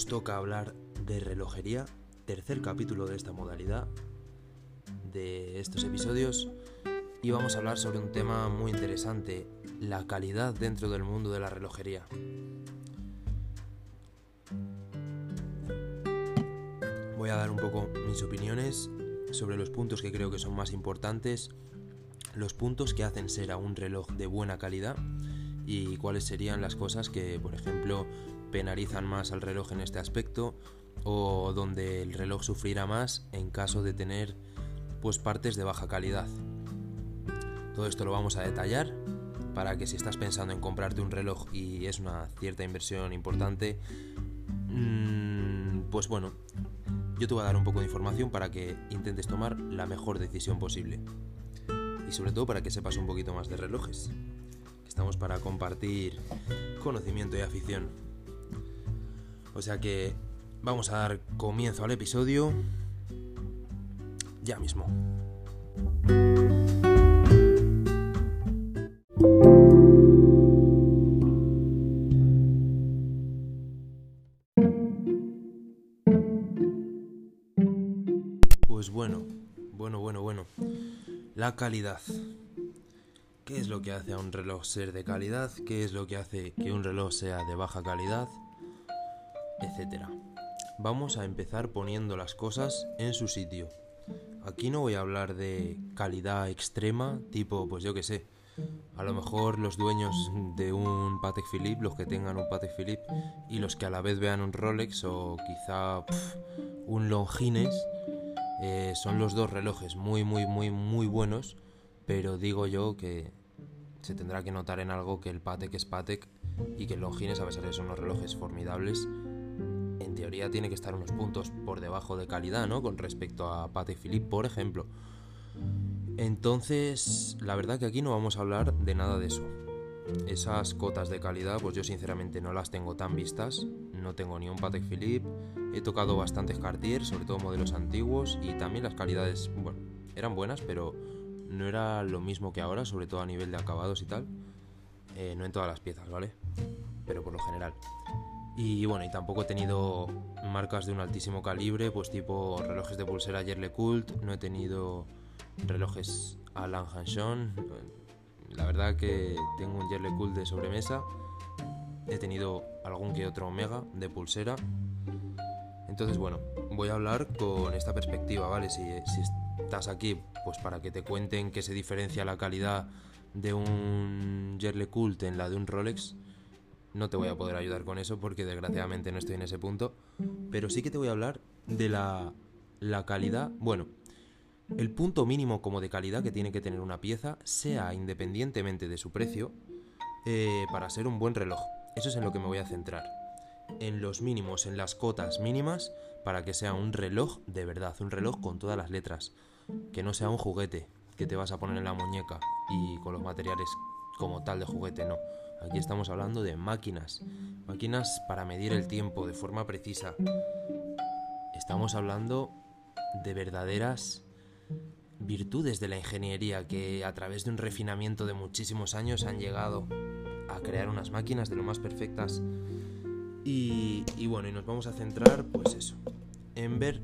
nos toca hablar de relojería, tercer capítulo de esta modalidad de estos episodios y vamos a hablar sobre un tema muy interesante, la calidad dentro del mundo de la relojería. Voy a dar un poco mis opiniones sobre los puntos que creo que son más importantes, los puntos que hacen ser a un reloj de buena calidad y cuáles serían las cosas que, por ejemplo, penalizan más al reloj en este aspecto o donde el reloj sufrirá más en caso de tener pues partes de baja calidad. Todo esto lo vamos a detallar para que si estás pensando en comprarte un reloj y es una cierta inversión importante, mm, pues bueno, yo te voy a dar un poco de información para que intentes tomar la mejor decisión posible. Y sobre todo para que sepas un poquito más de relojes. Estamos para compartir conocimiento y afición. O sea que vamos a dar comienzo al episodio ya mismo. Pues bueno, bueno, bueno, bueno. La calidad. ¿Qué es lo que hace a un reloj ser de calidad? ¿Qué es lo que hace que un reloj sea de baja calidad? Etcétera. Vamos a empezar poniendo las cosas en su sitio. Aquí no voy a hablar de calidad extrema, tipo, pues yo que sé, a lo mejor los dueños de un Patek Philippe, los que tengan un Patek Philippe y los que a la vez vean un Rolex o quizá un Longines, eh, son los dos relojes muy, muy, muy, muy buenos, pero digo yo que se tendrá que notar en algo que el Patek es Patek y que el Longines a pesar de ser unos relojes formidables, tiene que estar unos puntos por debajo de calidad, ¿no? Con respecto a Patek Philippe, por ejemplo. Entonces, la verdad que aquí no vamos a hablar de nada de eso. Esas cotas de calidad, pues yo sinceramente no las tengo tan vistas. No tengo ni un Patek Philippe. He tocado bastantes Cartier, sobre todo modelos antiguos, y también las calidades, bueno, eran buenas, pero no era lo mismo que ahora, sobre todo a nivel de acabados y tal. Eh, no en todas las piezas, ¿vale? Pero por lo general. Y bueno, y tampoco he tenido marcas de un altísimo calibre, pues tipo relojes de pulsera Yerle Cult, no he tenido relojes Alan Hanson. La verdad que tengo un Yerle Cult de sobremesa. He tenido algún que otro Omega de pulsera. Entonces, bueno, voy a hablar con esta perspectiva, ¿vale? Si, estás aquí, pues para que te cuenten qué se diferencia la calidad de un Yerle Cult en la de un Rolex no te voy a poder ayudar con eso porque desgraciadamente no estoy en ese punto. Pero sí que te voy a hablar de la, la calidad. Bueno, el punto mínimo como de calidad que tiene que tener una pieza, sea independientemente de su precio, eh, para ser un buen reloj. Eso es en lo que me voy a centrar. En los mínimos, en las cotas mínimas, para que sea un reloj de verdad, un reloj con todas las letras. Que no sea un juguete que te vas a poner en la muñeca y con los materiales como tal de juguete, no Aquí estamos hablando de máquinas, máquinas para medir el tiempo de forma precisa. Estamos hablando de verdaderas virtudes de la ingeniería que a través de un refinamiento de muchísimos años han llegado a crear unas máquinas de lo más perfectas. Y, bueno, y nos vamos a centrar, pues eso, en ver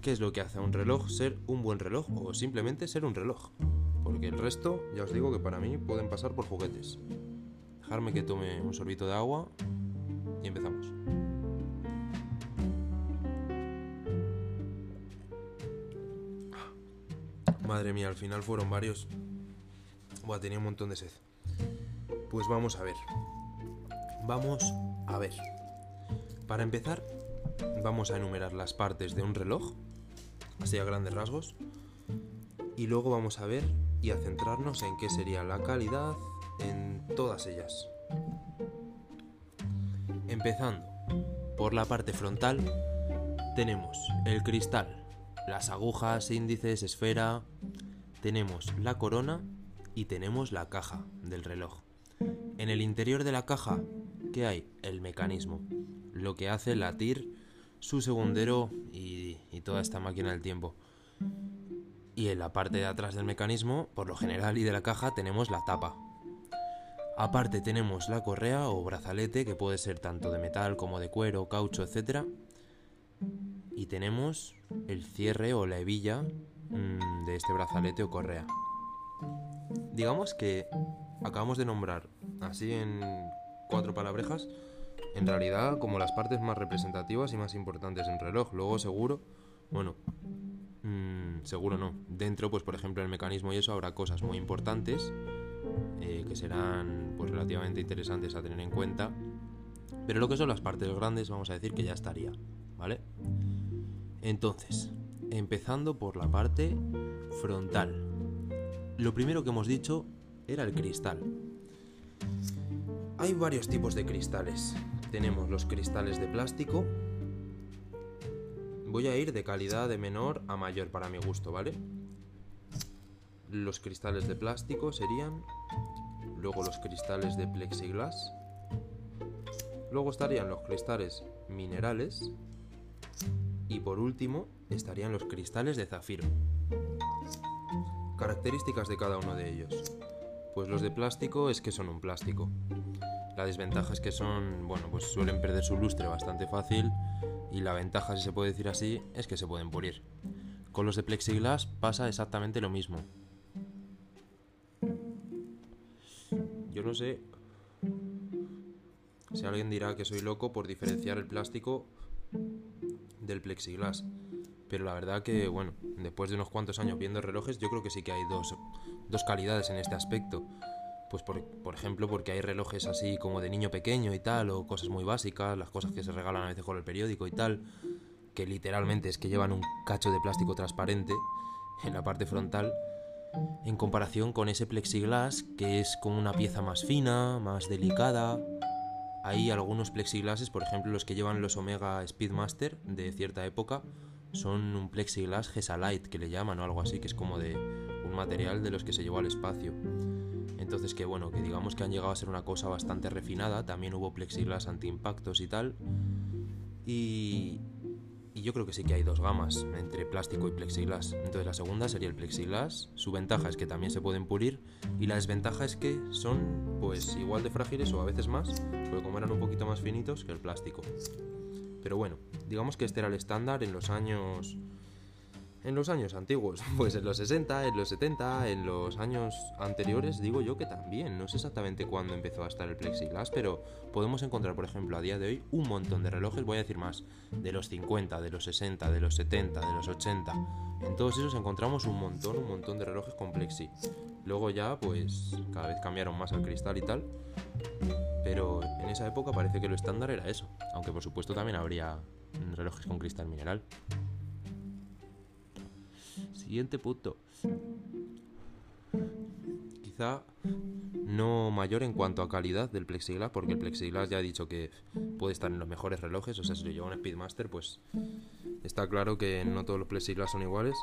qué es lo que hace a un reloj ser un buen reloj o simplemente ser un reloj. Porque el resto, ya os digo que para mí pueden pasar por juguetes dejarme que tome un sorbito de agua y empezamos. Madre mía, al final fueron varios. Buah, tenía un montón de sed. Pues vamos a ver. Vamos a ver. Para empezar, vamos a enumerar las partes de un reloj, así a grandes rasgos, y luego vamos a ver y a centrarnos en qué sería la calidad, todas ellas. Empezando por la parte frontal, tenemos el cristal, las agujas, índices, esfera, tenemos la corona y tenemos la caja del reloj. En el interior de la caja, ¿qué hay? El mecanismo, lo que hace latir su segundero y, y toda esta máquina del tiempo. Y en la parte de atrás del mecanismo, por lo general y de la caja, tenemos la tapa, Aparte tenemos la correa o brazalete, que puede ser tanto de metal como de cuero, caucho, etc. Y tenemos el cierre o la hebilla mm, de este brazalete o correa. Digamos que acabamos de nombrar, así en cuatro palabrejas, en realidad como las partes más representativas y más importantes en reloj. Luego seguro, bueno, mmm, seguro no. Dentro, pues por ejemplo, el mecanismo y eso habrá cosas muy importantes eh, que serán pues relativamente interesantes a tener en cuenta. Pero lo que son las partes grandes, vamos a decir que ya estaría, ¿vale? Entonces, empezando por la parte frontal. Lo primero que hemos dicho era el cristal. Hay varios tipos de cristales. Tenemos los cristales de plástico. Voy a ir de calidad de menor a mayor para mi gusto, ¿vale? Los cristales de plástico serían... Luego los cristales de plexiglas. Luego estarían los cristales minerales. Y por último estarían los cristales de zafiro. Características de cada uno de ellos. Pues los de plástico es que son un plástico. La desventaja es que son, bueno, pues suelen perder su lustre bastante fácil y la ventaja, si se puede decir así, es que se pueden pulir. Con los de plexiglas pasa exactamente lo mismo. Yo no sé si alguien dirá que soy loco por diferenciar el plástico del plexiglas. Pero la verdad que, bueno, después de unos cuantos años viendo relojes, yo creo que sí que hay dos, dos calidades en este aspecto. Pues por, por, ejemplo, porque hay relojes así como de niño pequeño y tal, o cosas muy básicas, las cosas que se regalan a veces con el periódico y tal, que literalmente es que llevan un cacho de plástico transparente en la parte frontal, en comparación con ese plexiglas que es como una pieza más fina, más delicada. Hay algunos plexiglases, por ejemplo los que llevan los Omega Speedmaster de cierta época, son un plexiglas Gesalite que le llaman o algo así, que es como de un material de los que se llevó al espacio. Entonces que bueno, que digamos que han llegado a ser una cosa bastante refinada, también hubo plexiglas antiimpactos y tal. Y, y yo creo que sí que hay dos gamas entre plástico y plexiglas. Entonces la segunda sería el plexiglas. Su ventaja es que también se pueden pulir y la desventaja es que son pues igual de frágiles o a veces más, porque como eran un poquito más finitos que el plástico. Pero bueno, digamos que este era el estándar en los años en los años antiguos, pues en los 60, en los 70, en los años anteriores, digo yo que también. No sé exactamente cuándo empezó a estar el plexiglas, pero podemos encontrar, por ejemplo, a día de hoy un montón de relojes, voy a decir más, de los 50, de los 60, de los 70, de los 80. En todos esos encontramos un montón, un montón de relojes con plexi. Luego ya, pues cada vez cambiaron más al cristal y tal. Pero en esa época parece que lo estándar era eso. Aunque por supuesto también habría relojes con cristal mineral. Siguiente punto. Quizá no mayor en cuanto a calidad del plexiglas, porque el plexiglas ya he dicho que puede estar en los mejores relojes, o sea, si lo lleva un Speedmaster, pues está claro que no todos los plexiglas son iguales.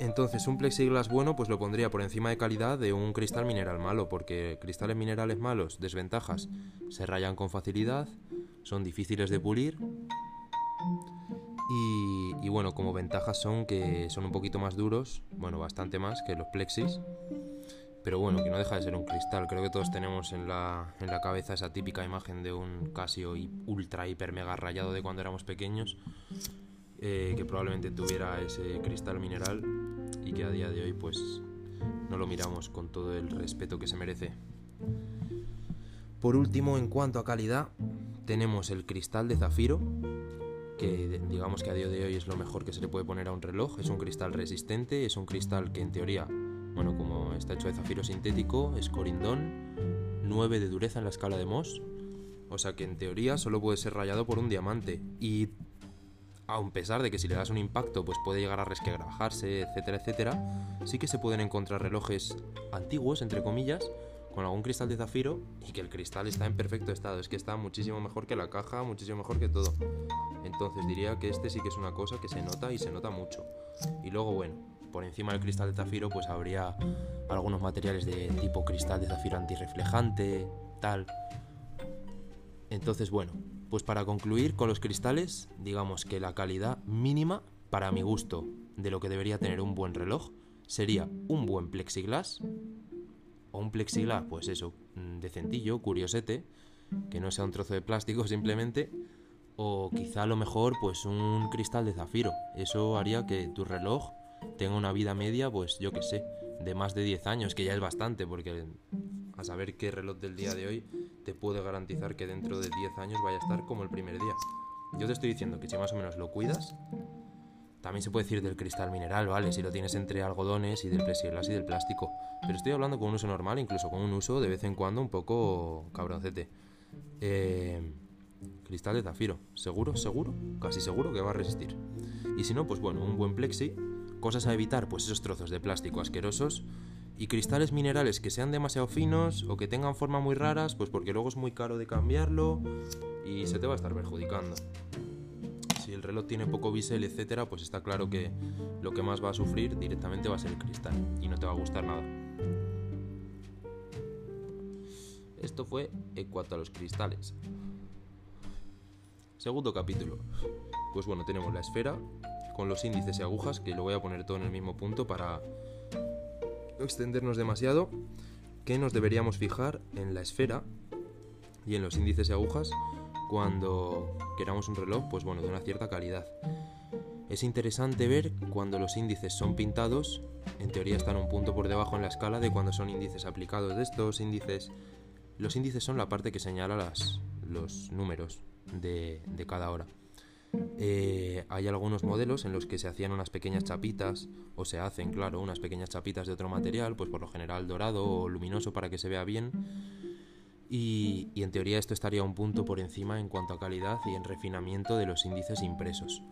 Entonces, un plexiglas bueno, pues lo pondría por encima de calidad de un cristal mineral malo, porque cristales minerales malos, desventajas, se rayan con facilidad, son difíciles de pulir y, bueno, como ventajas son que son un poquito más duros, bueno, bastante más que los plexis. Pero bueno, que no deja de ser un cristal. Creo que todos tenemos en la, en la cabeza esa típica imagen de un Casio ultra, hiper, mega rayado de cuando éramos pequeños. Eh, que probablemente tuviera ese cristal mineral y que a día de hoy pues no lo miramos con todo el respeto que se merece. Por último, en cuanto a calidad, tenemos el cristal de zafiro, que digamos que a día de hoy es lo mejor que se le puede poner a un reloj. Es un cristal resistente, es un cristal que en teoría, bueno, como está hecho de zafiro sintético, es corindón, 9 de dureza en la escala de Mohs, o sea que en teoría solo puede ser rayado por un diamante. Y a pesar de que si le das un impacto pues puede llegar a resquebrajarse, etcétera, etcétera, sí que se pueden encontrar relojes antiguos, entre comillas, con algún cristal de zafiro y que el cristal está en perfecto estado. Es que está muchísimo mejor que la caja, muchísimo mejor que todo. Entonces diría que este sí que es una cosa que se nota y se nota mucho. Y luego, bueno, por encima del cristal de zafiro pues habría algunos materiales de tipo cristal de zafiro antirreflejante, tal. Entonces, bueno, pues para concluir con los cristales, digamos que la calidad mínima, para mi gusto, de lo que debería tener un buen reloj sería un buen plexiglas o un plexiglas, pues eso, mm, decentillo, curiosete, que no sea un trozo de plástico simplemente, o quizá a lo mejor pues un cristal de zafiro. Eso haría que tu reloj tenga una vida media, pues yo que sé, de más de 10 años, que ya es bastante, porque a saber qué reloj del día de hoy te puede garantizar que dentro de 10 años vaya a estar como el primer día. Yo te estoy diciendo que si más o menos lo cuidas, también se puede decir del cristal mineral, ¿vale? Si lo tienes entre algodones y del plexiglas y del plástico. Pero estoy hablando con un uso normal, incluso con un uso de vez en cuando un poco cabroncete. Eh, cristal de zafiro. ¿Seguro? ¿Seguro? Casi seguro que va a resistir. Y si no, pues bueno, un buen plexi. Cosas a evitar, pues esos trozos de plástico asquerosos. Y cristales minerales que sean demasiado finos o que tengan forma muy raras, pues porque luego es muy caro de cambiarlo y se te va a estar perjudicando. El reloj tiene poco bisel, etcétera, pues está claro que lo que más va a sufrir directamente va a ser el cristal y no te va a gustar nada. Esto fue en cuanto a los cristales. Segundo capítulo. Pues bueno, tenemos la esfera con los índices y agujas, que lo voy a poner todo en el mismo punto para no extendernos demasiado, que nos deberíamos fijar en la esfera y en los índices y agujas cuando queramos un reloj, pues bueno, de una cierta calidad. Es interesante ver cuando los índices son pintados, en teoría están un punto por debajo en la escala de cuando son índices aplicados de estos índices. Los índices son la parte que señala los números, de, cada hora. Eh, hay algunos modelos en los que se hacían unas pequeñas chapitas, o se hacen, claro, unas pequeñas chapitas de otro material, pues por lo general dorado o luminoso para que se vea bien. Y en teoría esto estaría un punto por encima en cuanto a calidad y en refinamiento de los índices impresos.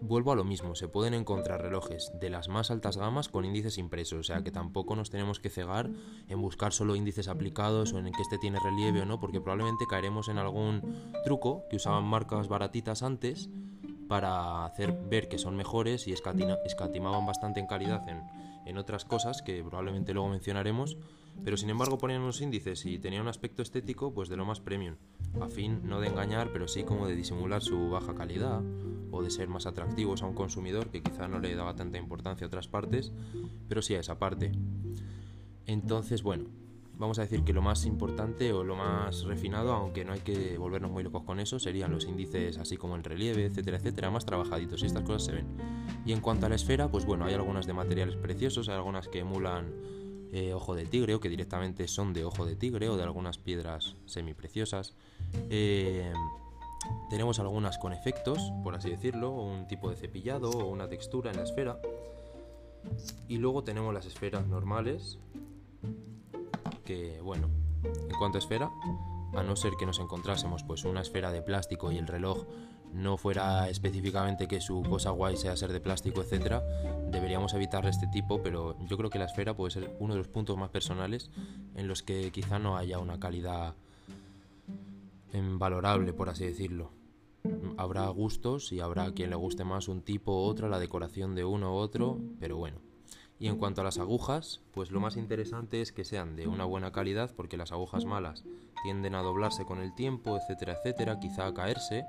Vuelvo a lo mismo, se pueden encontrar relojes de las más altas gamas con índices impresos, o sea que tampoco nos tenemos que cegar en buscar solo índices aplicados o en que este tiene relieve o no, porque probablemente caeremos en algún truco que usaban marcas baratitas antes para hacer ver que son mejores y escatimaban bastante en calidad en, en otras cosas que probablemente luego mencionaremos, pero sin embargo ponían unos índices y tenían un aspecto estético pues de lo más premium, a fin no de engañar, pero sí como de disimular su baja calidad o de ser más atractivos a un consumidor que quizá no le daba tanta importancia a otras partes, pero sí a esa parte. Entonces, bueno, vamos a decir que lo más importante o lo más refinado, aunque no hay que volvernos muy locos con eso, serían los índices así como el relieve, etcétera, etcétera, más trabajaditos y estas cosas se ven. Y en cuanto a la esfera, pues bueno, hay algunas de materiales preciosos, hay algunas que emulan eh, ojo de tigre o que directamente son de ojo de tigre o de algunas piedras semipreciosas. Eh, tenemos algunas con efectos, por así decirlo, un tipo de cepillado o una textura en la esfera. Y luego tenemos las esferas normales, que bueno, en cuanto a esfera, a no ser que nos encontrásemos pues una esfera de plástico y el reloj no fuera específicamente que su cosa guay sea ser de plástico, etcétera, deberíamos evitar este tipo, pero yo creo que la esfera puede ser uno de los puntos más personales en los que quizá no haya una calidad valorable, por así decirlo. Habrá gustos y habrá quien le guste más un tipo u otro, la decoración de uno u otro, pero bueno. Y en cuanto a las agujas, pues lo más interesante es que sean de una buena calidad, porque las agujas malas tienden a doblarse con el tiempo, etcétera, etcétera, quizá a caerse,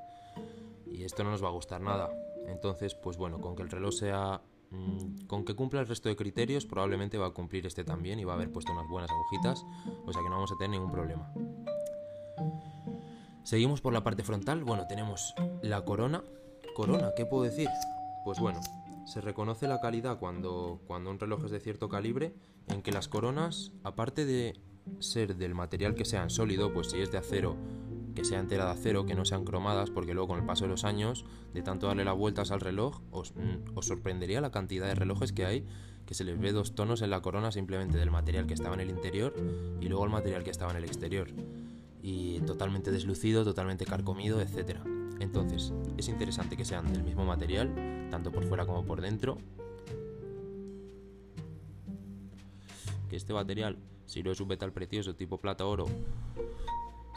y esto no nos va a gustar nada. Entonces, pues bueno, con que el reloj sea mm, con que cumpla el resto de criterios, probablemente va a cumplir este también y va a haber puesto unas buenas agujitas, o sea que no vamos a tener ningún problema. Seguimos por la parte frontal. Bueno, tenemos la corona. Corona, ¿qué puedo decir? Pues bueno, se reconoce la calidad cuando, cuando un reloj es de cierto calibre, en que las coronas, aparte de ser del material que sean sólido, pues si es de acero, que sea entera de acero, que no sean cromadas, porque luego con el paso de los años, de tanto darle las vueltas al reloj, os, mm, os sorprendería la cantidad de relojes que hay que se les ve dos tonos en la corona simplemente del material que estaba en el interior y luego el material que estaba en el exterior y totalmente deslucido, totalmente carcomido, etc. Entonces, es interesante que sean del mismo material, tanto por fuera como por dentro. Que este material, si no es un metal precioso tipo plata oro,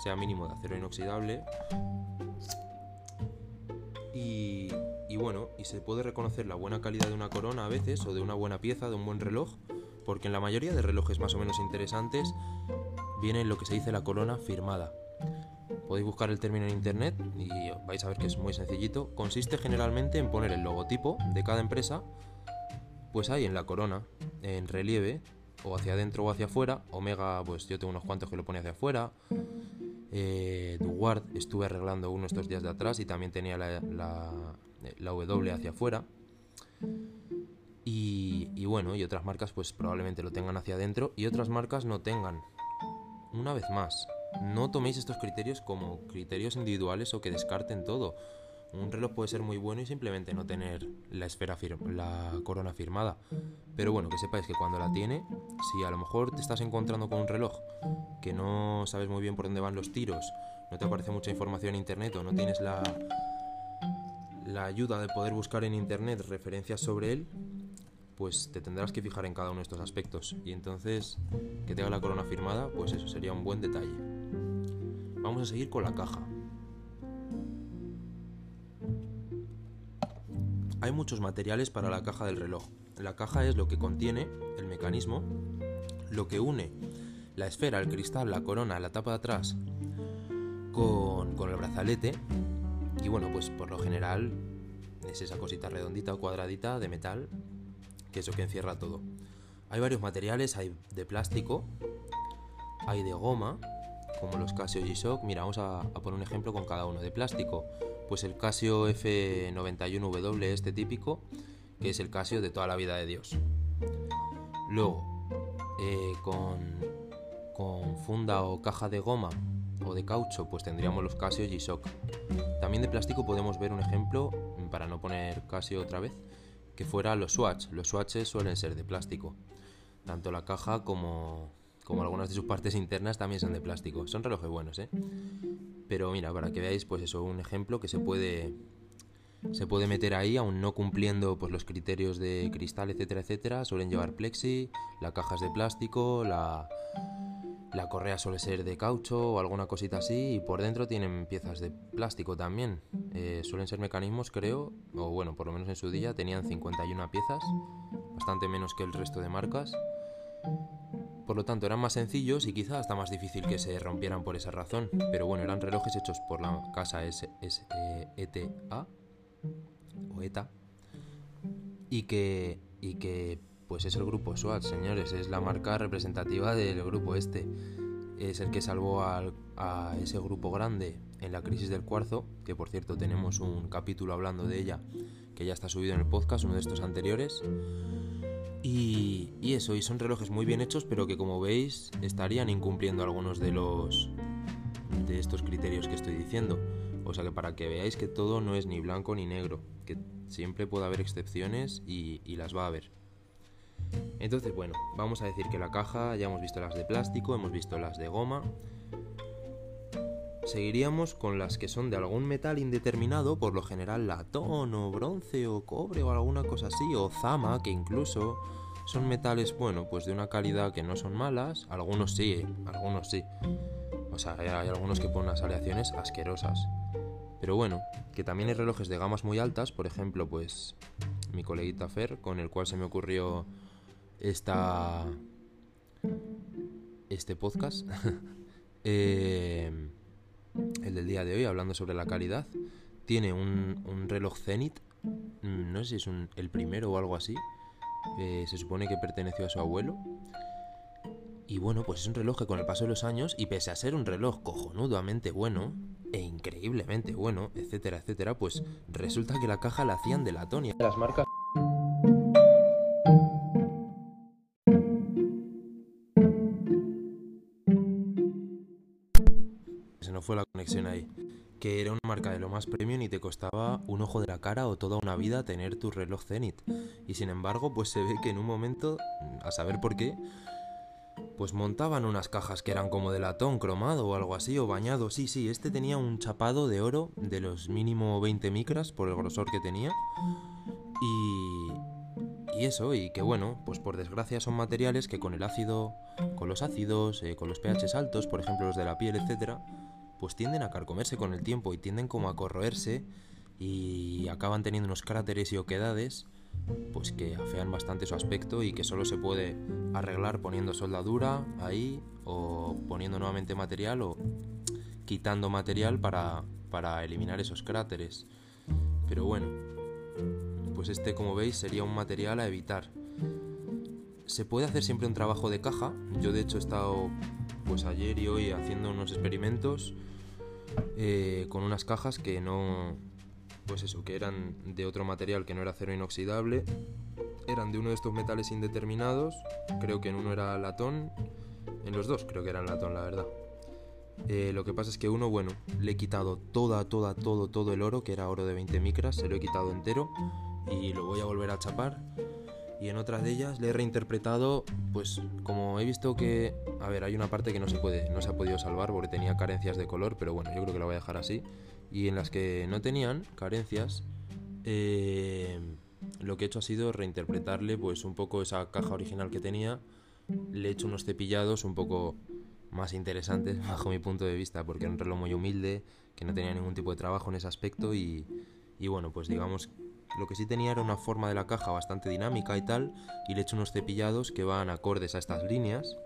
sea mínimo de acero inoxidable. Y, bueno, y se puede reconocer la buena calidad de una corona a veces, o de una buena pieza, de un buen reloj, porque en la mayoría de relojes más o menos interesantes viene lo que se dice la corona firmada. Podéis buscar el término en internet y vais a ver que es muy sencillito. Consiste generalmente en poner el logotipo de cada empresa, pues ahí en la corona, en relieve, o hacia adentro o hacia afuera. Omega, pues yo tengo unos cuantos que lo pone hacia afuera. Eh, Duward estuve arreglando uno estos días de atrás y también tenía la, la, W hacia afuera. Y, y, bueno, y otras marcas pues probablemente lo tengan hacia adentro y otras marcas no tengan. Una vez más, no toméis estos criterios como criterios individuales o que descarten todo. Un reloj puede ser muy bueno y simplemente no tener la esfera la corona firmada. Pero bueno, que sepáis que cuando la tiene, si a lo mejor te estás encontrando con un reloj que no sabes muy bien por dónde van los tiros, no te aparece mucha información en internet o no tienes la la ayuda de poder buscar en internet referencias sobre él, pues te tendrás que fijar en cada uno de estos aspectos. Y entonces, que tenga la corona firmada, pues eso sería un buen detalle. Vamos a seguir con la caja. Hay muchos materiales para la caja del reloj. La caja es lo que contiene el mecanismo, lo que une la esfera, el cristal, la corona, la tapa de atrás con, el brazalete. Y bueno, pues por lo general es esa cosita redondita o cuadradita de metal, que es lo que encierra todo. Hay varios materiales, hay de plástico, hay de goma, como los Casio G-Shock. Mira, vamos a, poner un ejemplo con cada uno. De plástico, pues el Casio F91W, este típico, que es el Casio de toda la vida de Dios. Luego, eh, con, con funda o caja de goma o de caucho, pues tendríamos los Casio G-Shock. También de plástico podemos ver un ejemplo, para no poner Casio otra vez, que fuera los Swatch. Los Swatches suelen ser de plástico, tanto la caja como, como algunas de sus partes internas también son de plástico. Son relojes buenos, ¿eh? Pero mira, para que veáis, pues eso, un ejemplo que se puede se puede meter ahí, aún no cumpliendo pues, los criterios de cristal, etcétera, etcétera. Suelen llevar plexi, la caja es de plástico, la, la correa suele ser de caucho o alguna cosita así. Y por dentro tienen piezas de plástico también. Eh, suelen ser mecanismos, creo, o bueno, por lo menos en su día tenían 51 piezas, bastante menos que el resto de marcas. Por lo tanto, eran más sencillos y quizá hasta más difícil que se rompieran por esa razón. Pero bueno, eran relojes hechos por la casa ETA o ETA y que, y que pues es el grupo SWAT, señores, es la marca representativa del grupo este. Es el que salvó a ese grupo grande en la crisis del cuarzo, que por cierto tenemos un capítulo hablando de ella que ya está subido en el podcast, uno de estos anteriores. Y, eso, y son relojes muy bien hechos, pero que como veis estarían incumpliendo algunos de los de estos criterios que estoy diciendo. O sea que para que veáis que todo no es ni blanco ni negro, que siempre puede haber excepciones y, y las va a haber. Entonces, bueno, vamos a decir que la caja, ya hemos visto las de plástico, hemos visto las de goma. Seguiríamos con las que son de algún metal indeterminado, por lo general latón o bronce o cobre o alguna cosa así, o zama, que incluso son metales, bueno, pues de una calidad que no son malas, algunos sí, algunos sí. O sea, hay, algunos que ponen unas aleaciones asquerosas. Pero bueno, que también hay relojes de gamas muy altas, por ejemplo, pues mi coleguita Fer, con el cual se me ocurrió esta este podcast, eh, el del día de hoy, hablando sobre la calidad, tiene un, un reloj Zenith, mm, no sé si es el primero o algo así, eh, se supone que perteneció a su abuelo. Y bueno, pues es un reloj que con el paso de los años, y pese a ser un reloj cojonudamente bueno, e increíblemente bueno, etcétera, etcétera, pues resulta que la caja la hacían de latón y las marcas... que era una marca de lo más premium y te costaba un ojo de la cara o toda una vida tener tu reloj Zenith. Y sin embargo, pues se ve que en un momento, a saber por qué, pues montaban unas cajas que eran como de latón cromado o algo así, o bañado. Sí, sí, este tenía un chapado de oro de los mínimo 20 micras por el grosor que tenía. Y, y eso, y que bueno, pues por desgracia son materiales que con el ácido, con los ácidos, eh, con los pHs altos, por ejemplo los de la piel, etcétera, pues tienden a carcomerse con el tiempo y tienden como a corroerse y acaban teniendo unos cráteres y oquedades pues que afean bastante su aspecto y que solo se puede arreglar poniendo soldadura ahí o poniendo nuevamente material o quitando material para, para eliminar esos cráteres. Pero bueno, pues este como veis sería un material a evitar. se puede hacer siempre un trabajo de caja. Yo de hecho he estado pues ayer y hoy haciendo unos experimentos eh, con unas cajas que no, pues eso, que eran de otro material que no era acero inoxidable, eran de uno de estos metales indeterminados, creo que en uno era latón, en los dos creo que eran latón, la verdad. Eh, lo que pasa es que uno, bueno, le he quitado toda, toda, todo, todo el oro, que era oro de 20 micras, se lo he quitado entero y lo voy a volver a chapar. Y en otras de ellas le he reinterpretado, pues como he visto que, a ver, hay una parte que no se puede, no se ha podido salvar porque tenía carencias de color, pero bueno, yo creo que la voy a dejar así. Y en las que no tenían carencias, eh, lo que he hecho ha sido reinterpretarle, pues un poco esa caja original que tenía. Le he hecho unos cepillados un poco más interesantes bajo mi punto de vista, porque era un reloj muy humilde, que no tenía ningún tipo de trabajo en ese aspecto y, y bueno, pues digamos, lo que sí tenía era una forma de la caja bastante dinámica y tal, y le he hecho unos cepillados que van acordes a estas líneas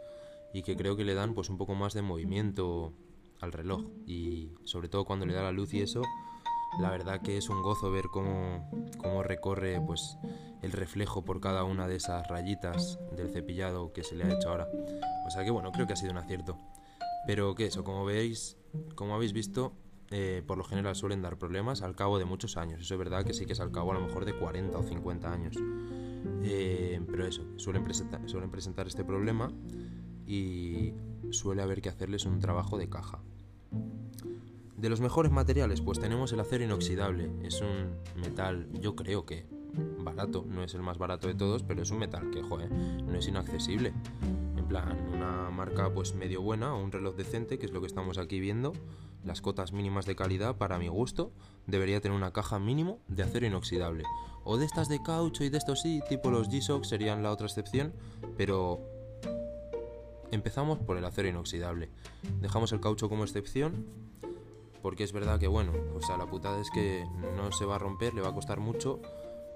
y que creo que le dan pues un poco más de movimiento al reloj y sobre todo cuando le da la luz y eso, la verdad que es un gozo ver cómo, cómo recorre pues el reflejo por cada una de esas rayitas del cepillado que se le ha hecho ahora. O sea que bueno, creo que ha sido un acierto. Pero que eso, como veis, como habéis visto, eh, por lo general suelen dar problemas al cabo de muchos años. Eso es verdad que sí que es al cabo a lo mejor de 40 o 50 años. Eh, pero eso, suelen presentar, suelen presentar este problema y suele haber que hacerles un trabajo de caja. De los mejores materiales, pues tenemos el acero inoxidable. Es un metal, yo creo que barato, no es el más barato de todos, pero es un metal que, joder, no es inaccesible. En plan, una marca pues medio buena, o un reloj decente, que es lo que estamos aquí viendo, las cotas mínimas de calidad, para mi gusto, debería tener una caja mínimo de acero inoxidable. O de estas de caucho y de estos sí, tipo los G-Shock serían la otra excepción, pero empezamos por el acero inoxidable. Dejamos el caucho como excepción, porque es verdad que, bueno, o sea, la putada es que no se va a romper, le va a costar mucho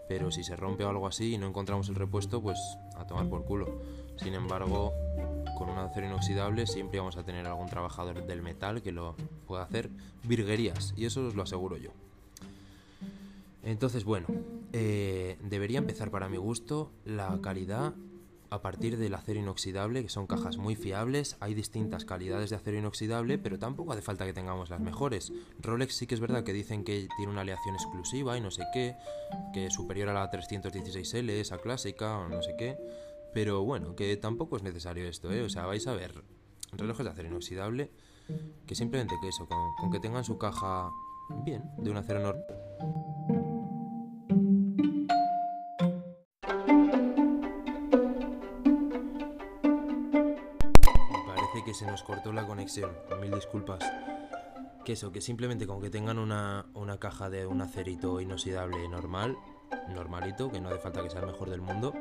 pero si se rompe o algo así y no encontramos el repuesto, pues a tomar por culo. Sin embargo, con un acero inoxidable siempre vamos a tener algún trabajador del metal que lo pueda hacer virguerías, y eso os lo aseguro yo. Entonces, bueno, eh, debería empezar para mi gusto la calidad a partir del acero inoxidable, que son cajas muy fiables. Hay distintas calidades de acero inoxidable, pero tampoco hace falta que tengamos las mejores. Rolex sí que es verdad que dicen que tiene una aleación exclusiva y no sé qué, que es superior a la 316L, esa clásica o no sé qué. Pero bueno, que tampoco es necesario esto, ¿eh? O sea, vais a ver relojes de acero inoxidable que simplemente que eso, con, que tengan su caja bien, de un acero normal. que se nos cortó la conexión, mil disculpas. Que eso, que simplemente con que tengan una, una caja de un acerito inoxidable normal, normalito, que no hace falta que sea el mejor del mundo,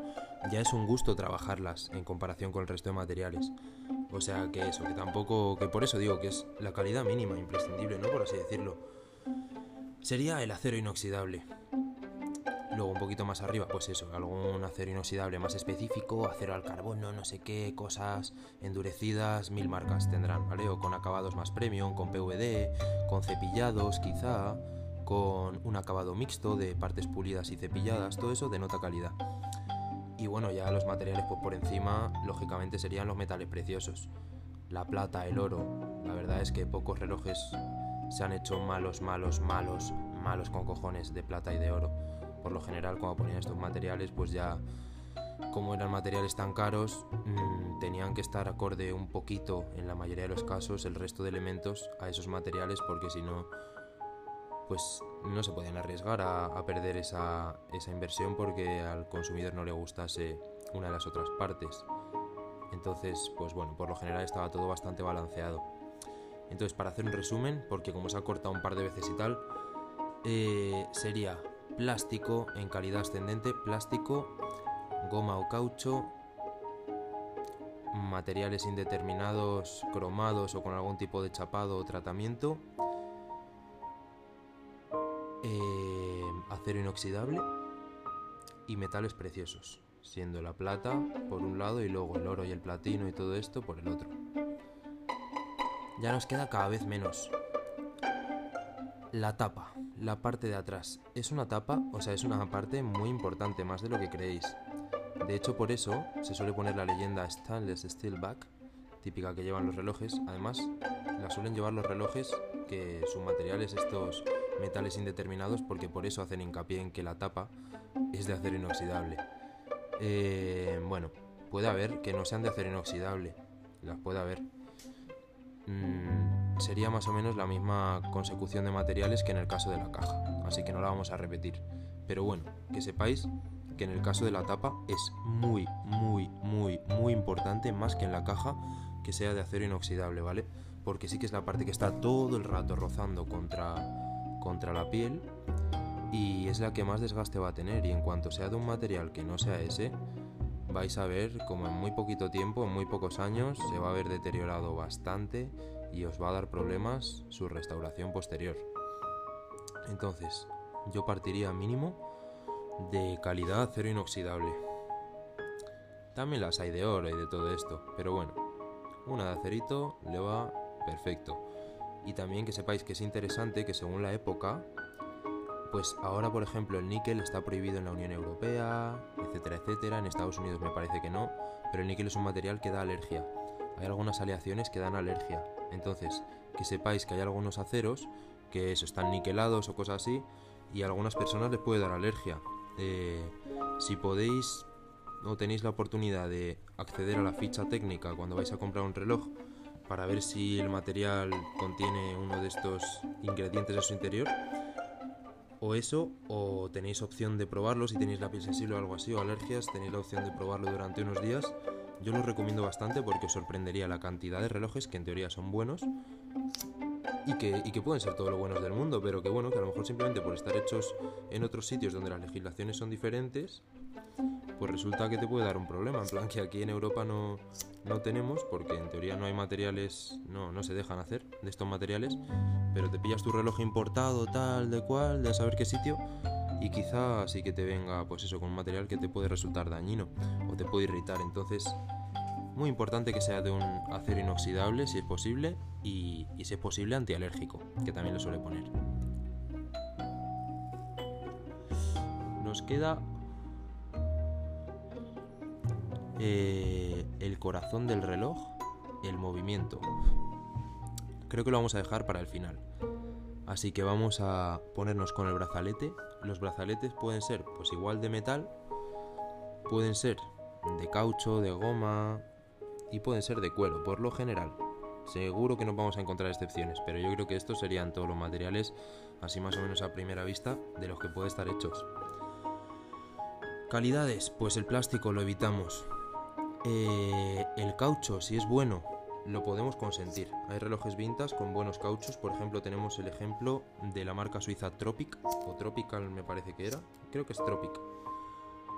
ya es un gusto trabajarlas en comparación con el resto de materiales. O sea que eso, que tampoco, que por eso digo que es la calidad mínima, imprescindible, ¿no? Por así decirlo. Sería el acero inoxidable. Luego un poquito más arriba, pues eso, algún acero inoxidable más específico, acero al carbono, no sé qué, cosas endurecidas, mil marcas tendrán, ¿vale? O con acabados más premium, con PVD, con cepillados quizá, con un acabado mixto de partes pulidas y cepilladas, todo eso de nota calidad. Y bueno, ya los materiales pues por encima, lógicamente serían los metales preciosos. La plata, el oro. La verdad es que pocos relojes se han hecho malos, malos, malos, malos con cojones de plata y de oro por lo general cuando ponían estos materiales pues ya como eran materiales tan caros mmm, tenían que estar acorde un poquito en la mayoría de los casos el resto de elementos a esos materiales porque si no pues no se podían arriesgar a, perder esa, esa inversión porque al consumidor no le gustase una de las otras partes. Entonces pues bueno por lo general estaba todo bastante balanceado. Entonces para hacer un resumen porque como se ha cortado un par de veces y tal eh, sería plástico en calidad ascendente, plástico, goma o caucho, materiales indeterminados, cromados o con algún tipo de chapado o tratamiento, eh, acero inoxidable y metales preciosos, siendo la plata por un lado y luego el oro y el platino y todo esto por el otro. Ya nos queda cada vez menos. La tapa la parte de atrás. Es una tapa, o sea, es una parte muy importante, más de lo que creéis. De hecho, por eso se suele poner la leyenda Stainless Steel Back, típica que llevan los relojes. Además, la suelen llevar los relojes que su material es estos metales indeterminados porque por eso hacen hincapié en que la tapa es de acero inoxidable. Eh, bueno, puede haber que no sean de acero inoxidable, las puede haber. Mm, sería más o menos la misma consecución de materiales que en el caso de la caja, así que no la vamos a repetir. Pero bueno, que sepáis que en el caso de la tapa es muy, muy, muy, muy importante, más que en la caja, que sea de acero inoxidable, ¿vale? Porque sí que es la parte que está todo el rato rozando contra, contra la piel y es la que más desgaste va a tener y en cuanto sea de un material que no sea ese, vais a ver como en muy poquito tiempo, en muy pocos años, se va a ver deteriorado bastante y os va a dar problemas su restauración posterior. Entonces, yo partiría mínimo de calidad acero inoxidable. También las hay de oro y de todo esto, pero bueno, una de acerito le va perfecto. Y también que sepáis que es interesante que según la época, pues ahora por ejemplo el níquel está prohibido en la Unión Europea, etcétera, etcétera. En Estados Unidos me parece que no, pero el níquel es un material que da alergia. Hay algunas aleaciones que dan alergia. Entonces, que sepáis que hay algunos aceros que eso, están niquelados o cosas así, y a algunas personas les puede dar alergia. Eh, si podéis o tenéis la oportunidad de acceder a la ficha técnica cuando vais a comprar un reloj para ver si el material contiene uno de estos ingredientes en su interior, o eso, o tenéis opción de probarlo si tenéis la piel sensible o algo así, o alergias, tenéis la opción de probarlo durante unos días. Yo lo recomiendo bastante porque os sorprendería la cantidad de relojes que en teoría son buenos y que, y que pueden ser todos los buenos del mundo, pero que bueno, que a lo mejor simplemente por estar hechos en otros sitios donde las legislaciones son diferentes, pues resulta que te puede dar un problema. En plan, que aquí en Europa no, no tenemos, porque en teoría no hay materiales, no, no se dejan hacer de estos materiales, pero te pillas tu reloj importado, tal, de cual, de saber qué sitio, y quizá sí que te venga, pues eso, con un material que te puede resultar dañino o te puede irritar. Entonces, muy importante que sea de un acero inoxidable, si es posible, y, y si es posible, antialérgico, que también lo suele poner. Nos queda eh, el corazón del reloj, el movimiento. Creo que lo vamos a dejar para el final. Así que vamos a ponernos con el brazalete. Los brazaletes pueden ser pues igual de metal, pueden ser de caucho, de goma y pueden ser de cuero, por lo general. Seguro que no vamos a encontrar excepciones, pero yo creo que estos serían todos los materiales, así más o menos a primera vista, de los que puede estar hechos. Calidades, pues el plástico lo evitamos. Eh, el caucho, si es bueno, lo podemos consentir. Hay relojes vintas con buenos cauchos. Por ejemplo, tenemos el ejemplo de la marca suiza Tropic, o Tropical me parece que era. Creo que es Tropic.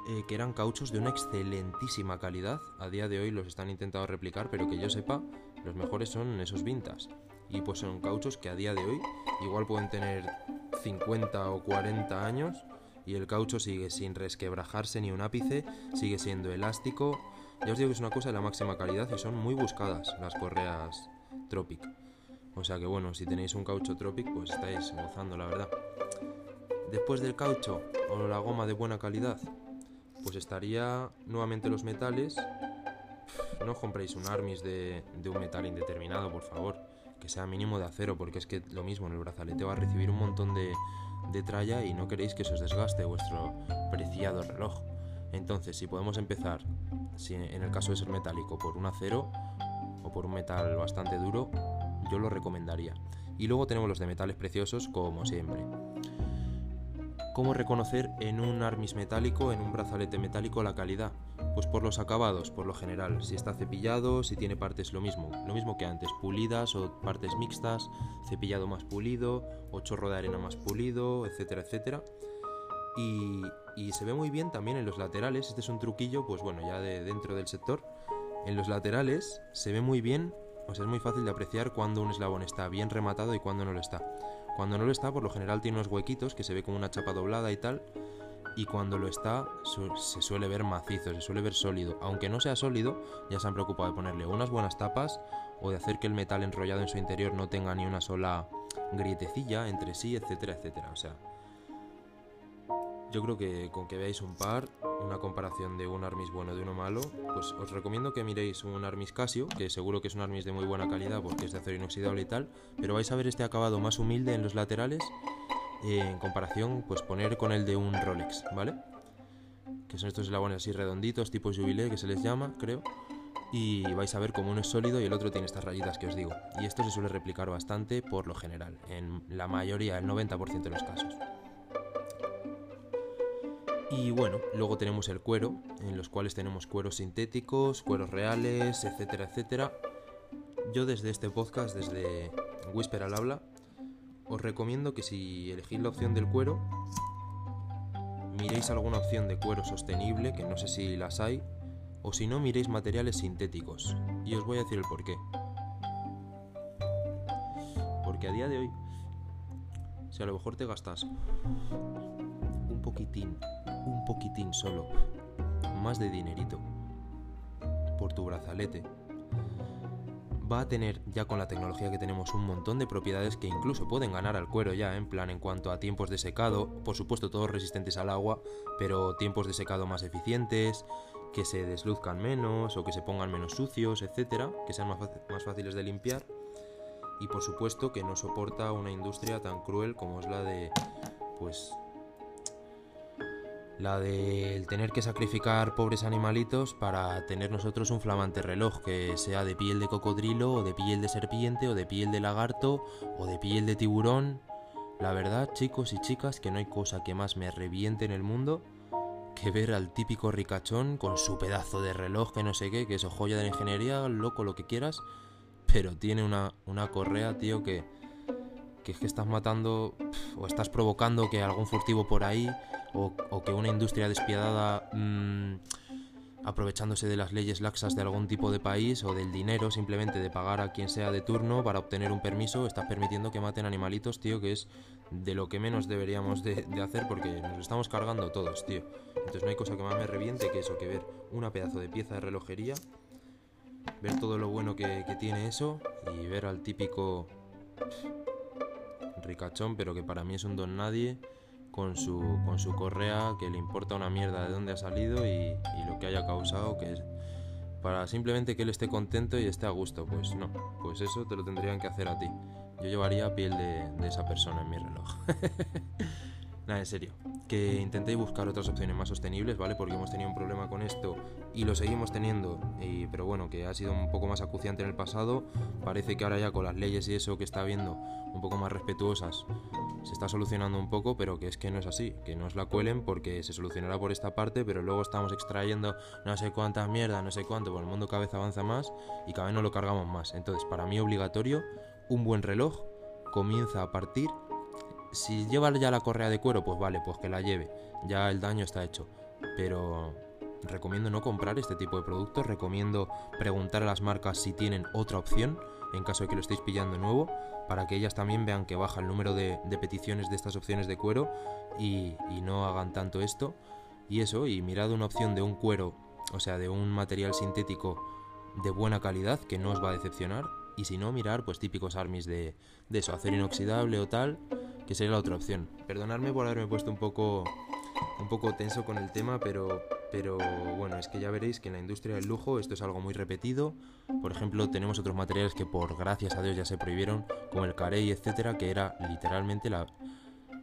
Eh, que eran cauchos de una excelentísima calidad. A día de hoy los están intentando replicar, pero que yo sepa, los mejores son esos vintas. Y pues son cauchos que a día de hoy igual pueden tener 50 o 40 años y el caucho sigue sin resquebrajarse ni un ápice, sigue siendo elástico, ya os digo que es una cosa de la máxima calidad y son muy buscadas las correas Tropic. O sea que bueno, si tenéis un caucho Tropic, pues estáis gozando, la verdad. Después del caucho o la goma de buena calidad, pues estaría nuevamente los metales. No compréis un armis de, un metal indeterminado, por favor. Que sea mínimo de acero, porque es que lo mismo en el brazalete va a recibir un montón de, de tralla y no queréis que se os desgaste vuestro preciado reloj. Entonces, si podemos empezar si en el caso de ser metálico, por un acero o por un metal bastante duro, yo lo recomendaría. Y luego tenemos los de metales preciosos, como siempre. ¿Cómo reconocer en un armis metálico, en un brazalete metálico, la calidad? Pues por los acabados, por lo general. Si está cepillado, si tiene partes lo mismo. Lo mismo que antes, pulidas o partes mixtas, cepillado más pulido, o chorro de arena más pulido, etcétera, etcétera. Y, se ve muy bien también en los laterales. Este es un truquillo, pues bueno, ya de dentro del sector. En los laterales se ve muy bien, o sea, es muy fácil de apreciar cuando un eslabón está bien rematado y cuando no lo está. Cuando no lo está, por lo general tiene unos huequitos que se ve como una chapa doblada y tal. Y cuando lo está, se suele ver macizo, se suele ver sólido. Aunque no sea sólido, ya se han preocupado de ponerle unas buenas tapas o de hacer que el metal enrollado en su interior no tenga ni una sola grietecilla entre sí, etcétera, etcétera. O sea, yo creo que con que veáis un par, una comparación de un Armis bueno de uno malo, pues os recomiendo que miréis un Armis Casio, que seguro que es un Armis de muy buena calidad porque es de acero inoxidable y tal, pero vais a ver este acabado más humilde en los laterales eh, en comparación, pues poner con el de un Rolex, ¿vale? Que son estos eslabones así redonditos, tipo jubilé que se les llama, creo. Y vais a ver como uno es sólido y el otro tiene estas rayitas que os digo. Y esto se suele replicar bastante por lo general, en la mayoría, el 90% de los casos. Y bueno, luego tenemos el cuero, en los cuales tenemos cueros sintéticos, cueros reales, etcétera, etcétera. Yo desde este podcast, desde Whisper al habla, os recomiendo que si elegís la opción del cuero, miréis alguna opción de cuero sostenible, que no sé si las hay, o si no, miréis materiales sintéticos. Y os voy a decir el por qué. Porque a día de hoy, si a lo mejor te gastas un poquitín un poquitín solo, más de dinerito, por tu brazalete, va a tener ya con la tecnología que tenemos un montón de propiedades que incluso pueden ganar al cuero ya, en plan en cuanto a tiempos de secado, por supuesto todos resistentes al agua, pero tiempos de secado más eficientes, que se desluzcan menos o que se pongan menos sucios, etcétera, que sean más, fáciles de limpiar. Y por supuesto que no soporta una industria tan cruel como es la de pues la del tener que sacrificar pobres animalitos para tener nosotros un flamante reloj que sea de piel de cocodrilo o de piel de serpiente o de piel de lagarto o de piel de tiburón. La verdad, chicos y chicas, que no hay cosa que más me reviente en el mundo que ver al típico ricachón con su pedazo de reloj que no sé qué, que es joya de la ingeniería, loco, lo que quieras, pero tiene una, una correa, tío, que, es que estás matando o estás provocando que algún furtivo por ahí o, que una industria despiadada mm, aprovechándose de las leyes laxas de algún tipo de país o del dinero simplemente de pagar a quien sea de turno para obtener un permiso, estás permitiendo que maten animalitos, tío, que es de lo que menos deberíamos de, hacer porque nos estamos cargando todos, tío. Entonces no hay cosa que más me reviente que eso, que ver una pedazo de pieza de relojería, ver todo lo bueno que tiene eso y ver al típico pero que para mí es un don nadie con su, con su correa que le importa una mierda de dónde ha salido y, lo que haya causado, que es para simplemente que él esté contento y esté a gusto. Pues no, pues eso te lo tendrían que hacer a ti. Yo llevaría piel de, de esa persona en mi reloj. Nada, en serio. Que intentéis buscar otras opciones más sostenibles, ¿vale? Porque hemos tenido un problema con esto y lo seguimos teniendo, y, pero bueno, que ha sido un poco más acuciante en el pasado. Parece que ahora ya con las leyes y eso que está habiendo un poco más respetuosas se está solucionando un poco, pero que es que no es así, que no os la cuelen porque se solucionará por esta parte, pero luego estamos extrayendo no sé cuántas mierdas, no sé cuánto, por el mundo cada vez avanza más y cada vez no lo cargamos más. Entonces, para mí obligatorio, un buen reloj comienza a partir si lleva ya la correa de cuero, pues vale, pues que la lleve. Ya el daño está hecho. Pero recomiendo no comprar este tipo de productos. Recomiendo preguntar a las marcas si tienen otra opción en caso de que lo estéis pillando nuevo. Para que ellas también vean que baja el número de, peticiones de estas opciones de cuero y, y no hagan tanto esto. Y eso, y mirad una opción de un cuero, o sea, de un material sintético de buena calidad que no os va a decepcionar. Y si no, mirar pues típicos armis de, de eso, acero inoxidable o tal que sería la otra opción. Perdonadme por haberme puesto un poco, un poco tenso con el tema, pero, pero bueno, es que ya veréis que en la industria del lujo esto es algo muy repetido. Por ejemplo, tenemos otros materiales que por gracias a Dios ya se prohibieron, como el carey, etcétera, que era literalmente la,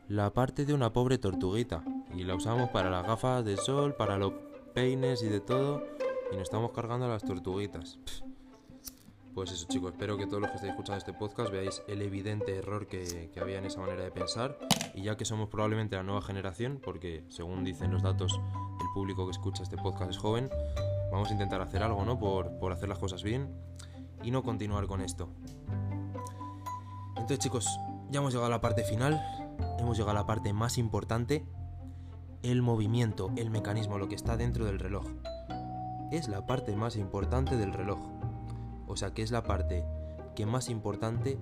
la parte de una pobre tortuguita. Y la usamos para las gafas de sol, para los peines y de todo. Y nos estamos cargando a las tortuguitas. Pues eso chicos, espero que todos los que estéis escuchando este podcast veáis el evidente error que, había en esa manera de pensar y ya que somos probablemente la nueva generación, porque según dicen los datos el público que escucha este podcast es joven, vamos a intentar hacer algo, ¿no? Por, por hacer las cosas bien y no continuar con esto. Entonces chicos, ya hemos llegado a la parte final, hemos llegado a la parte más importante, el movimiento, el mecanismo, lo que está dentro del reloj. Es la parte más importante del reloj o sea, que es la parte que más importante,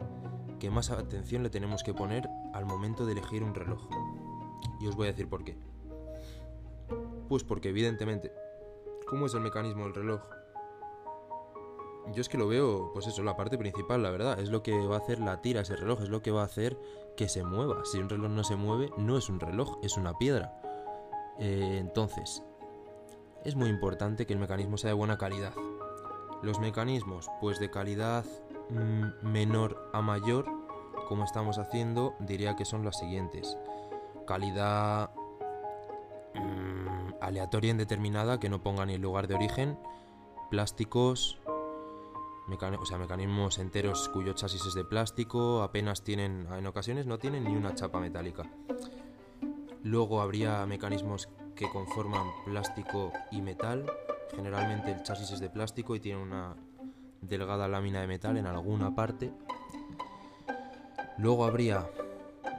que más atención le tenemos que poner al momento de elegir un reloj. Y os voy a decir por qué. Pues porque evidentemente, ¿cómo es el mecanismo del reloj? Yo es que lo veo, pues eso, la parte principal, la verdad. Es lo que va a hacer la tira ese reloj, es lo que va a hacer que se mueva. Si un reloj no se mueve, no es un reloj, es una piedra. Eh, entonces, es muy importante que el mecanismo sea de buena calidad. Los mecanismos, pues de calidad mm, menor a mayor, como estamos haciendo, diría que son las siguientes. Calidad mm, aleatoria indeterminada, que no ponga ni el lugar de origen, plásticos, o sea, mecanismos enteros cuyo chasis es de plástico, apenas tienen, en ocasiones no tienen ni una chapa metálica. Luego habría mecanismos que conforman plástico y metal. Generalmente el chasis es de plástico y tiene una delgada lámina de metal en alguna parte. Luego habría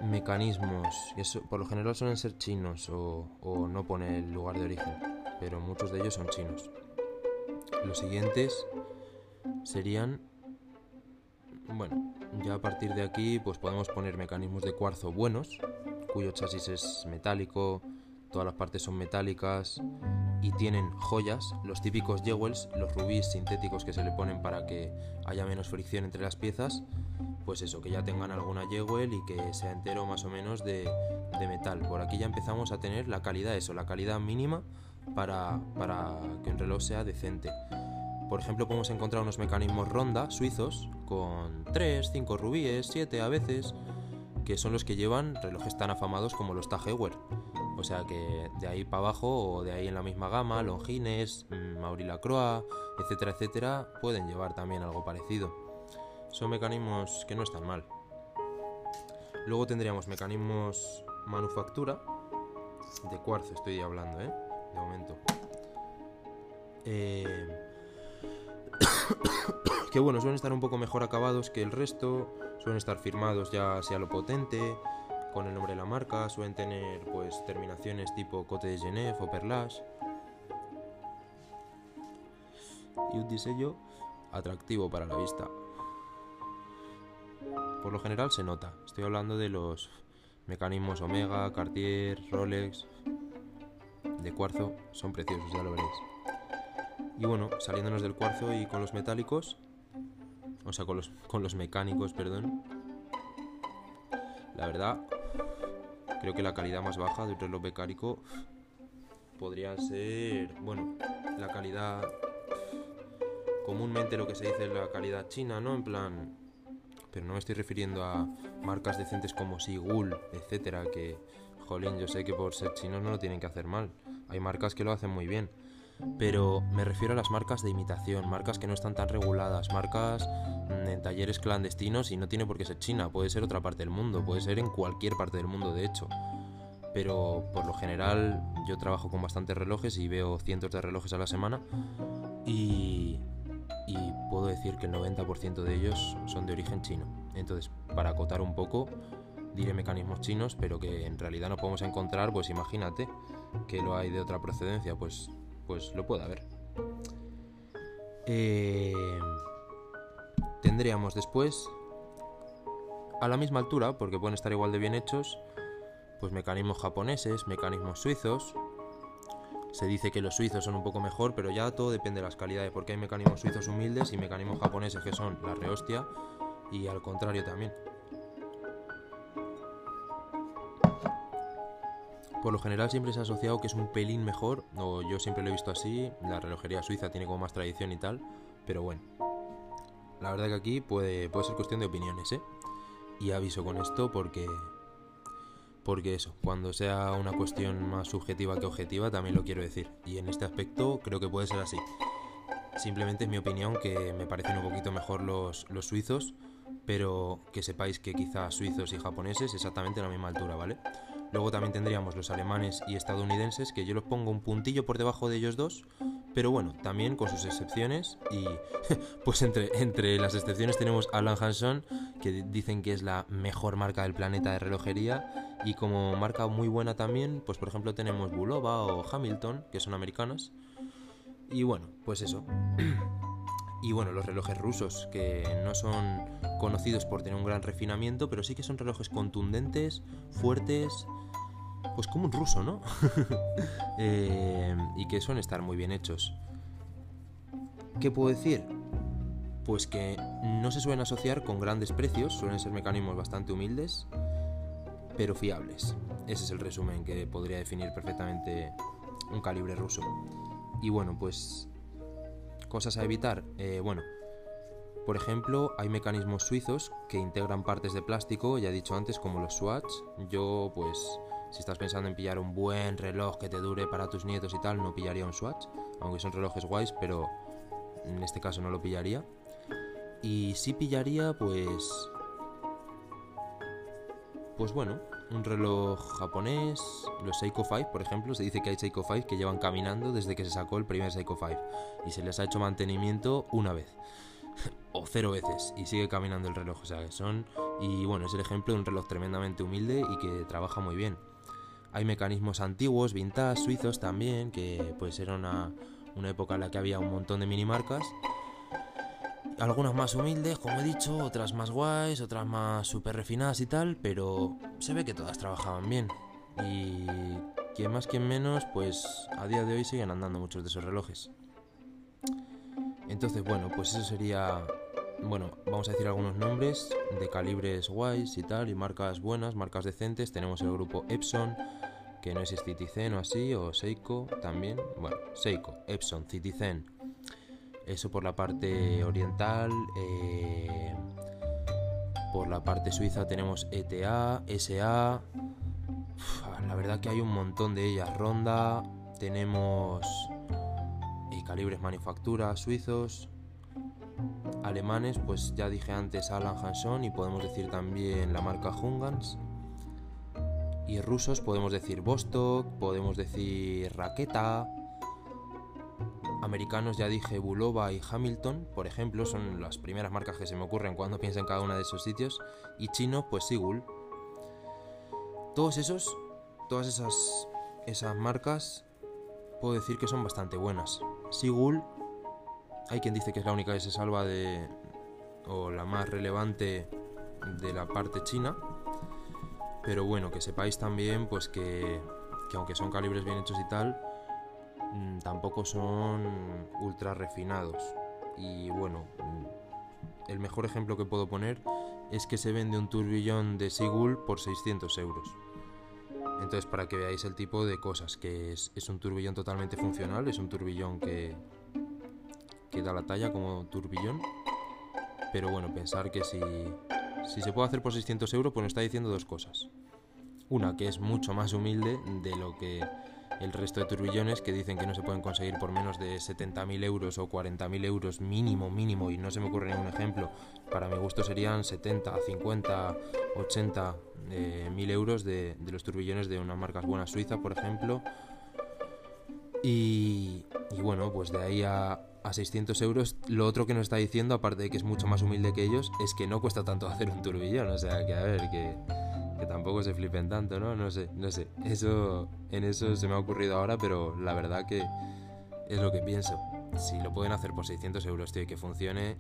mecanismos, eso por lo general suelen ser chinos o, o no pone el lugar de origen, pero muchos de ellos son chinos. Los siguientes serían, bueno, ya a partir de aquí pues podemos poner mecanismos de cuarzo buenos, cuyo chasis es metálico, todas las partes son metálicas y tienen joyas, los típicos jewels, los rubíes sintéticos que se le ponen para que haya menos fricción entre las piezas, pues eso, que ya tengan alguna jewel y que sea entero más o menos de, metal. Por aquí ya empezamos a tener la calidad, eso, la calidad mínima para, para que un reloj sea decente. Por ejemplo, podemos encontrar unos mecanismos ronda suizos con 3, 5 rubíes, 7 a veces, que son los que llevan relojes tan afamados como los Tag. O sea que de ahí para abajo o de ahí en la misma gama, Longines, mm, Mauri Lacroix, etcétera, etcétera, pueden llevar también algo parecido. Son mecanismos que no están mal. Luego tendríamos mecanismos manufactura, de cuarzo estoy hablando, ¿eh? De momento. Eh, que bueno, suelen estar un poco mejor acabados que el resto, suelen estar firmados ya sea lo potente, con el nombre de la marca, suelen tener pues terminaciones tipo Cote de Genève o Perlage. Y un diseño atractivo para la vista. Por lo general se nota, estoy hablando de los mecanismos Omega, Cartier, Rolex, de cuarzo, son preciosos, ya lo veréis. Y bueno, saliéndonos del cuarzo y con los metálicos, o sea, con los, con los mecánicos, perdón, la verdad, creo que la calidad más baja de un reloj mecánico podría ser, bueno, la calidad, comúnmente lo que se dice es la calidad china, ¿no? En plan, pero no me estoy refiriendo a marcas decentes como Sigul, etcétera, que, jolín, yo sé que por ser chinos no lo tienen que hacer mal. Hay marcas que lo hacen muy bien pero me refiero a las marcas de imitación, marcas que no están tan reguladas, marcas mm, en talleres clandestinos y no tiene por qué ser China, puede ser otra parte del mundo, puede ser en cualquier parte del mundo de hecho. Pero por lo general yo trabajo con bastantes relojes y veo cientos de relojes a la semana y, puedo decir que el 90% de ellos son de origen chino. Entonces, para acotar un poco, diré mecanismos chinos, pero que en realidad no podemos encontrar, pues imagínate que lo hay de otra procedencia, pues pues lo puede haber. Eh, tendríamos después, a la misma altura, porque pueden estar igual de bien hechos, pues mecanismos japoneses, mecanismos suizos. Se dice que los suizos son un poco mejor, pero ya todo depende de las calidades, porque hay mecanismos suizos humildes y mecanismos japoneses que son la rehostia, y al contrario también. Por lo general siempre se ha asociado que es un pelín mejor, o yo siempre lo he visto así, la relojería suiza tiene como más tradición y tal, pero bueno. La verdad que aquí puede, puede ser cuestión de opiniones, ¿eh? Y aviso con esto porque... Porque eso, cuando sea una cuestión más subjetiva que objetiva, también lo quiero decir. Y en este aspecto creo que puede ser así. Simplemente es mi opinión que me parecen un poquito mejor los, los suizos, pero que sepáis que quizás suizos y japoneses exactamente a la misma altura, ¿vale? Luego también tendríamos los alemanes y estadounidenses, que yo los pongo un puntillo por debajo de ellos dos, pero bueno, también con sus excepciones. Y pues entre, entre las excepciones tenemos a Alan Hanson, que dicen que es la mejor marca del planeta de relojería. Y como marca muy buena también, pues por ejemplo tenemos Bulova o Hamilton, que son americanas. Y bueno, pues eso. Y bueno, los relojes rusos, que no son conocidos por tener un gran refinamiento, pero sí que son relojes contundentes, fuertes, pues como un ruso, ¿no? Eh, y que suelen estar muy bien hechos. ¿Qué puedo decir? Pues que no se suelen asociar con grandes precios, suelen ser mecanismos bastante humildes pero fiables. Ese es el resumen que podría definir perfectamente un calibre ruso. Y bueno, pues cosas a evitar. Eh, bueno, por ejemplo, hay mecanismos suizos que integran partes de plástico, ya he dicho antes, como los Swatch. Yo, pues, si estás pensando en pillar un buen reloj que te dure para tus nietos y tal, no pillaría un Swatch, aunque son relojes guays, pero en este caso no lo pillaría. Y sí pillaría, pues... Pues bueno, un reloj japonés, los Seiko 5, por ejemplo, se dice que hay Seiko 5 que llevan caminando desde que se sacó el primer Seiko 5 y se les ha hecho mantenimiento una vez o cero veces y sigue caminando el reloj, o sea, que son y bueno, es el ejemplo de un reloj tremendamente humilde y que trabaja muy bien. Hay mecanismos antiguos, vintage, suizos también, que pues era una, época en la que había un montón de mini marcas algunas más humildes, como he dicho, otras más guays, otras más super refinadas y tal, pero se ve que todas trabajaban bien. Y quien más, quien menos, pues a día de hoy siguen andando muchos de esos relojes. Entonces, bueno, pues eso sería, bueno, vamos a decir algunos nombres de calibres guays y tal, y marcas buenas, marcas decentes. Tenemos el grupo Epson, que no es Citizen o así, o Seiko también. Bueno, Seiko, Epson, Citizen, eso por la parte oriental. Eh, por la parte suiza tenemos ETA, SA. la verdad que hay un montón de ellas. Ronda. Tenemos y calibres manufactura suizos. Alemanes, pues ya dije antes Alan Hanson y podemos decir también la marca Hungans. Y rusos podemos decir Vostok, podemos decir Raqueta, americanos ya dije Bulova y Hamilton, por ejemplo, son las primeras marcas que se me ocurren cuando pienso en cada uno de esos sitios, y chino, pues Sigul. Todos esos, todas esas, esas marcas, puedo decir que son bastante buenas. Sigul, hay quien dice que es la única que se salva de, o la más relevante de la parte china, pero bueno, que sepáis también, pues que, que aunque son calibres bien hechos y tal, tampoco son ultra refinados. Y bueno, mm, el mejor ejemplo que puedo poner es que se vende un turbillón de Sigul por 600 euros. Entonces, para que veáis el tipo de cosas, que es, un turbillón totalmente funcional, es un turbillón que, que da la talla como turbillón. Pero bueno, pensar que si, si se puede hacer por 600 euros, pues nos está diciendo dos cosas. Una, que es mucho más humilde de lo que el resto de turbillones que dicen que no se pueden conseguir por menos de 70.000 euros o 40.000 euros mínimo, mínimo, y no se me ocurre ningún ejemplo. Para mi gusto serían 70, 50, 80 mil euros de, los turbillones de unas marcas buenas suiza, por ejemplo. Y, y bueno, pues de ahí a, a 600 euros. Lo otro que nos está diciendo, aparte de que es mucho más humilde que ellos, es que no cuesta tanto hacer un turbillón. O sea, que a ver, que que tampoco se flipen tanto, ¿no? No sé, no sé. Eso, en eso se me ha ocurrido ahora, pero la verdad que es lo que pienso. Si lo pueden hacer por 600 euros, tío, y que funcione,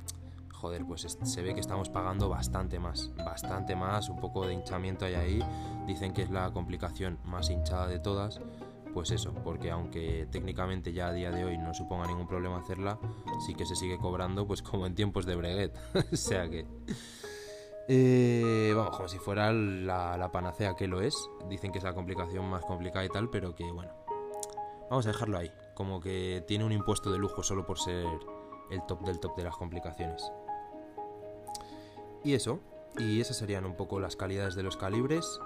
joder, pues se ve que estamos pagando bastante más, bastante más, un poco de hinchamiento hay ahí. Dicen que es la complicación más hinchada de todas. Pues eso, porque aunque técnicamente ya a día de hoy no suponga ningún problema hacerla, sí que se sigue cobrando pues como en tiempos de Breguet. o sea que eh, vamos, como si fuera la, panacea que lo es. Dicen que es la complicación más complicada y tal, pero que bueno. Vamos a dejarlo ahí. Como que tiene un impuesto de lujo solo por ser el top del top de las complicaciones. Y eso. Y esas serían un poco las calidades de los calibres.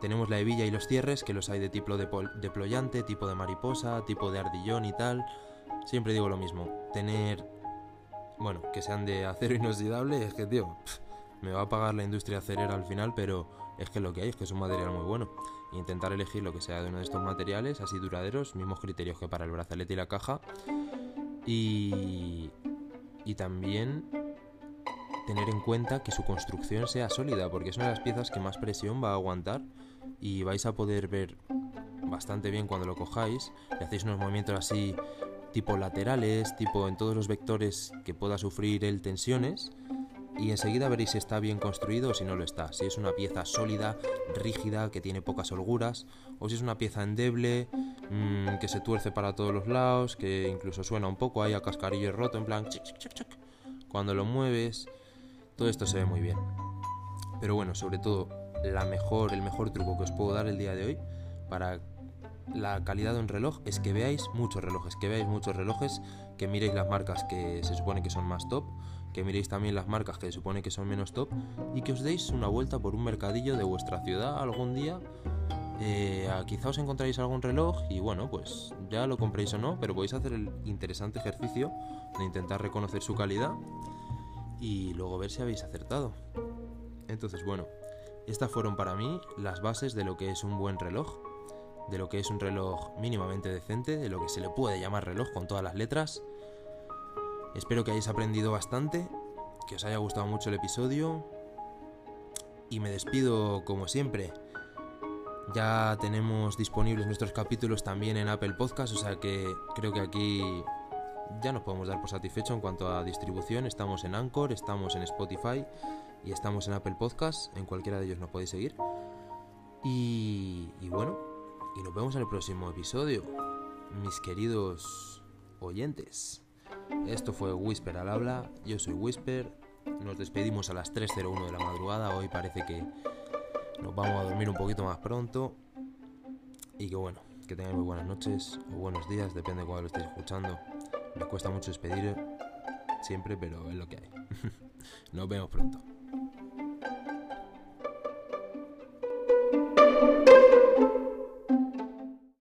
Tenemos la hebilla y los cierres, que los hay de tipo deployante, tipo de mariposa, tipo de ardillón y tal. Siempre digo lo mismo. Tener. Bueno, que sean de acero inoxidable, es que, tío me va a pagar la industria acerera al final, pero es que lo que hay es que es un material muy bueno. Intentar elegir lo que sea de uno de estos materiales, así duraderos, mismos criterios que para el brazalete y la caja. Y, y también tener en cuenta que su construcción sea sólida, porque es una de las piezas que más presión va a aguantar y vais a poder ver bastante bien cuando lo cojáis. Le hacéis unos movimientos así tipo laterales, tipo en todos los vectores que pueda sufrir el tensiones y enseguida veréis si está bien construido o si no lo está, si es una pieza sólida, rígida, que tiene pocas holguras, o si es una pieza endeble, mm, que se tuerce para todos los lados, que incluso suena un poco ahí a cascarillo roto, en plan, chic, cuando lo mueves, todo esto se ve muy bien. Pero bueno, sobre todo, la mejor, el mejor truco que os puedo dar el día de hoy para la calidad de un reloj es que veáis muchos relojes, que veáis muchos relojes, que miréis las marcas que se supone que son más top, que miréis también las marcas que se supone que son menos top y que os deis una vuelta por un mercadillo de vuestra ciudad algún día. Eh, quizá os encontráis algún reloj y bueno, pues ya lo compréis o no, pero podéis hacer el interesante ejercicio de intentar reconocer su calidad y luego ver si habéis acertado. Entonces, bueno, estas fueron para mí las bases de lo que es un buen reloj, de lo que es un reloj mínimamente decente, de lo que se le puede llamar reloj con todas las letras. Espero que hayáis aprendido bastante, que os haya gustado mucho el episodio y me despido como siempre. Ya tenemos disponibles nuestros capítulos también en Apple Podcast, o sea que creo que aquí ya nos podemos dar por satisfecho en cuanto a distribución. Estamos en Anchor, estamos en Spotify y estamos en Apple Podcast. En cualquiera de ellos nos podéis seguir. Y, y bueno, y nos vemos en el próximo episodio, mis queridos oyentes. Esto fue Whisper al habla, yo soy Whisper. Nos despedimos a las 3.01 de la madrugada. Hoy parece que nos vamos a dormir un poquito más pronto. Y que bueno, que tengáis muy buenas noches o buenos días, depende de cuándo lo estéis escuchando. Me cuesta mucho despedir siempre, pero es lo que hay. Nos vemos pronto.